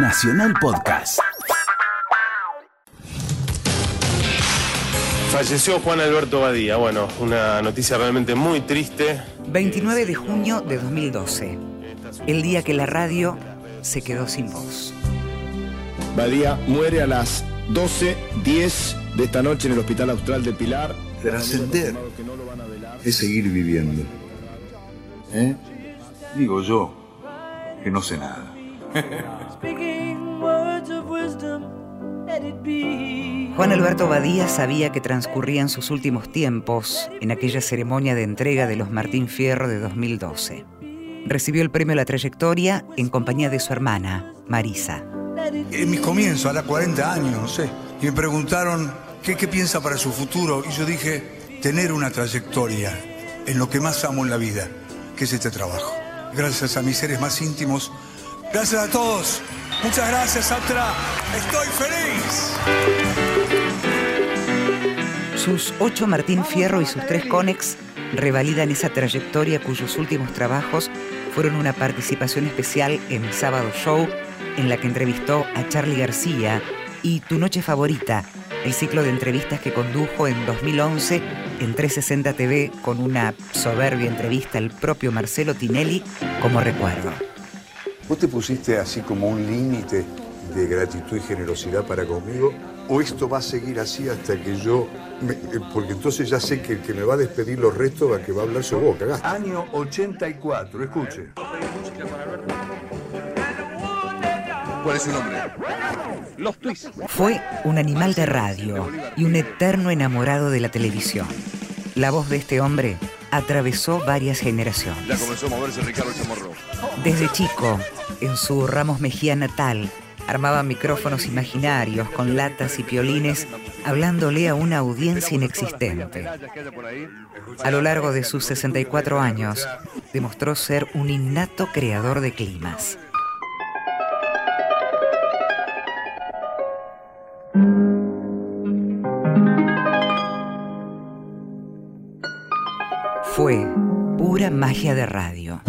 Nacional Podcast. Falleció Juan Alberto Badía. Bueno, una noticia realmente muy triste. 29 de junio de 2012. El día que la radio se quedó sin voz. Badía muere a las 12.10 de esta noche en el Hospital Austral de Pilar. Trascender es seguir viviendo. ¿Eh? Digo yo, que no sé nada. Juan Alberto Badía sabía que transcurrían sus últimos tiempos en aquella ceremonia de entrega de los Martín Fierro de 2012. Recibió el premio a la trayectoria en compañía de su hermana, Marisa. En mis comienzos, a los 40 años, no sé, y me preguntaron qué, qué piensa para su futuro, y yo dije, tener una trayectoria en lo que más amo en la vida, que es este trabajo. Gracias a mis seres más íntimos, gracias a todos, muchas gracias, Atra, estoy feliz. Sus ocho Martín Fierro y sus tres Conex revalidan esa trayectoria cuyos últimos trabajos fueron una participación especial en Sábado Show, en la que entrevistó a Charlie García, y Tu Noche Favorita, el ciclo de entrevistas que condujo en 2011 en 360 TV con una soberbia entrevista al propio Marcelo Tinelli como recuerdo. ¿Vos te pusiste así como un límite de gratitud y generosidad para conmigo? ¿O esto va a seguir así hasta que yo... me- eh, porque entonces ya sé que el que me va a despedir los restos, a que va a hablar su boca. cagaste. Año 84, escuche. ¿Cuál es su nombre? Fue un animal de radio y un eterno enamorado de la televisión. La voz de este hombre atravesó varias Ya generaciones. comenzó a moverse Ricardo Chamorro. Desde chico, en su Ramos Mejía natal, armaba micrófonos imaginarios con latas y piolines, hablándole a una audiencia inexistente. A lo largo de sus 64 años, demostró ser un innato creador de climas. Fue pura magia de radio.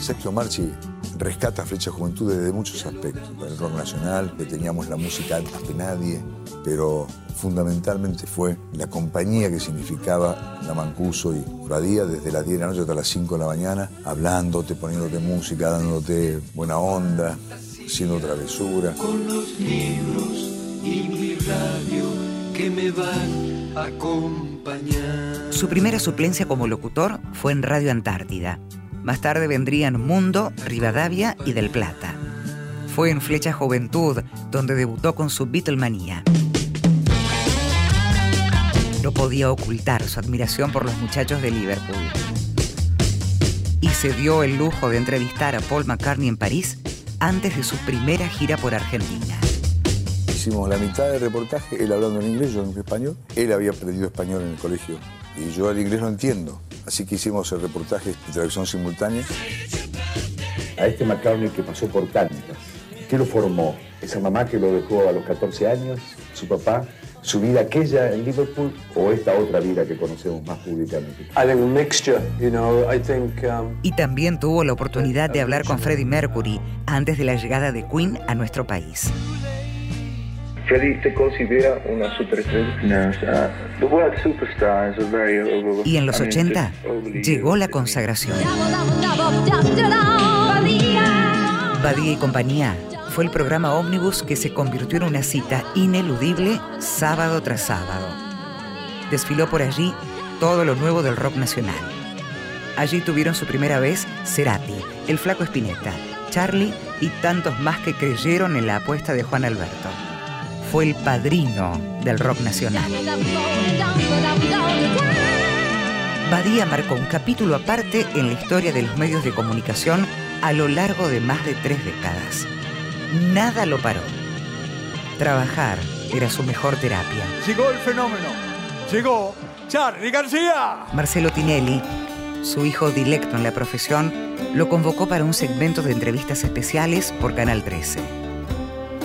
Sergio Marchi rescata Flecha Juventud desde muchos aspectos. El rock nacional, que teníamos la música antes que nadie, pero fundamentalmente fue la compañía que significaba la Mancuso y Badía desde las 10 de la noche hasta las 5 de la mañana, hablándote, poniéndote música, dándote buena onda, haciendo travesura. con los libros y mi radio que me van a acompañar. Su primera suplencia como locutor fue en Radio Antártida. Más tarde vendrían Mundo, Rivadavia y Del Plata. Fue en Flecha Juventud donde debutó con su Beatlemanía. No podía ocultar su admiración por los muchachos de Liverpool. Y se dio el lujo de entrevistar a Paul McCartney en París antes de su primera gira por Argentina. Hicimos la mitad del reportaje, él hablando en inglés, yo en español. Él había aprendido español en el colegio y yo el inglés no entiendo. Así que hicimos el reportaje de traducción simultánea. a este McCartney que pasó por tantas. ¿Qué lo formó? ¿Esa mamá que lo dejó a los 14 años? ¿Su papá? ¿Su vida aquella en Liverpool? ¿O esta otra vida que conocemos más públicamente? I think a mixture, you know, I think um, Y también tuvo la oportunidad de hablar con Freddie Mercury antes de la llegada de Queen a nuestro país. Y en los I mean, 80 it's overly llegó la consagración. Badía y compañía fue el programa ómnibus que se convirtió en una cita ineludible sábado tras sábado. Desfiló por allí todo lo nuevo del rock nacional. Allí tuvieron su primera vez Cerati, el flaco Espineta, Charlie y tantos más que creyeron en la apuesta de Juan Alberto. Fue el padrino del rock nacional. Badía marcó un capítulo aparte en la historia de los medios de comunicación a lo largo de más de tres décadas. Nada lo paró. Trabajar era su mejor terapia. Llegó el fenómeno. Llegó Charlie García. Marcelo Tinelli, su hijo dilecto en la profesión, lo convocó para un segmento de entrevistas especiales por Canal 13.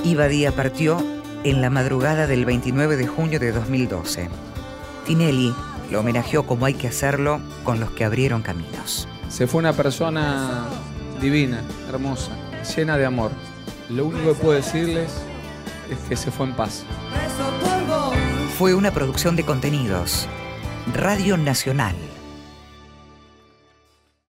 Y Badía partió en la madrugada del 29 de junio de 2012. Tinelli lo homenajeó como hay que hacerlo con los que abrieron caminos. Se fue una persona divina, hermosa, llena de amor. Lo único que puedo decirles es que se fue en paz. Fue una producción de contenidos. Radio Nacional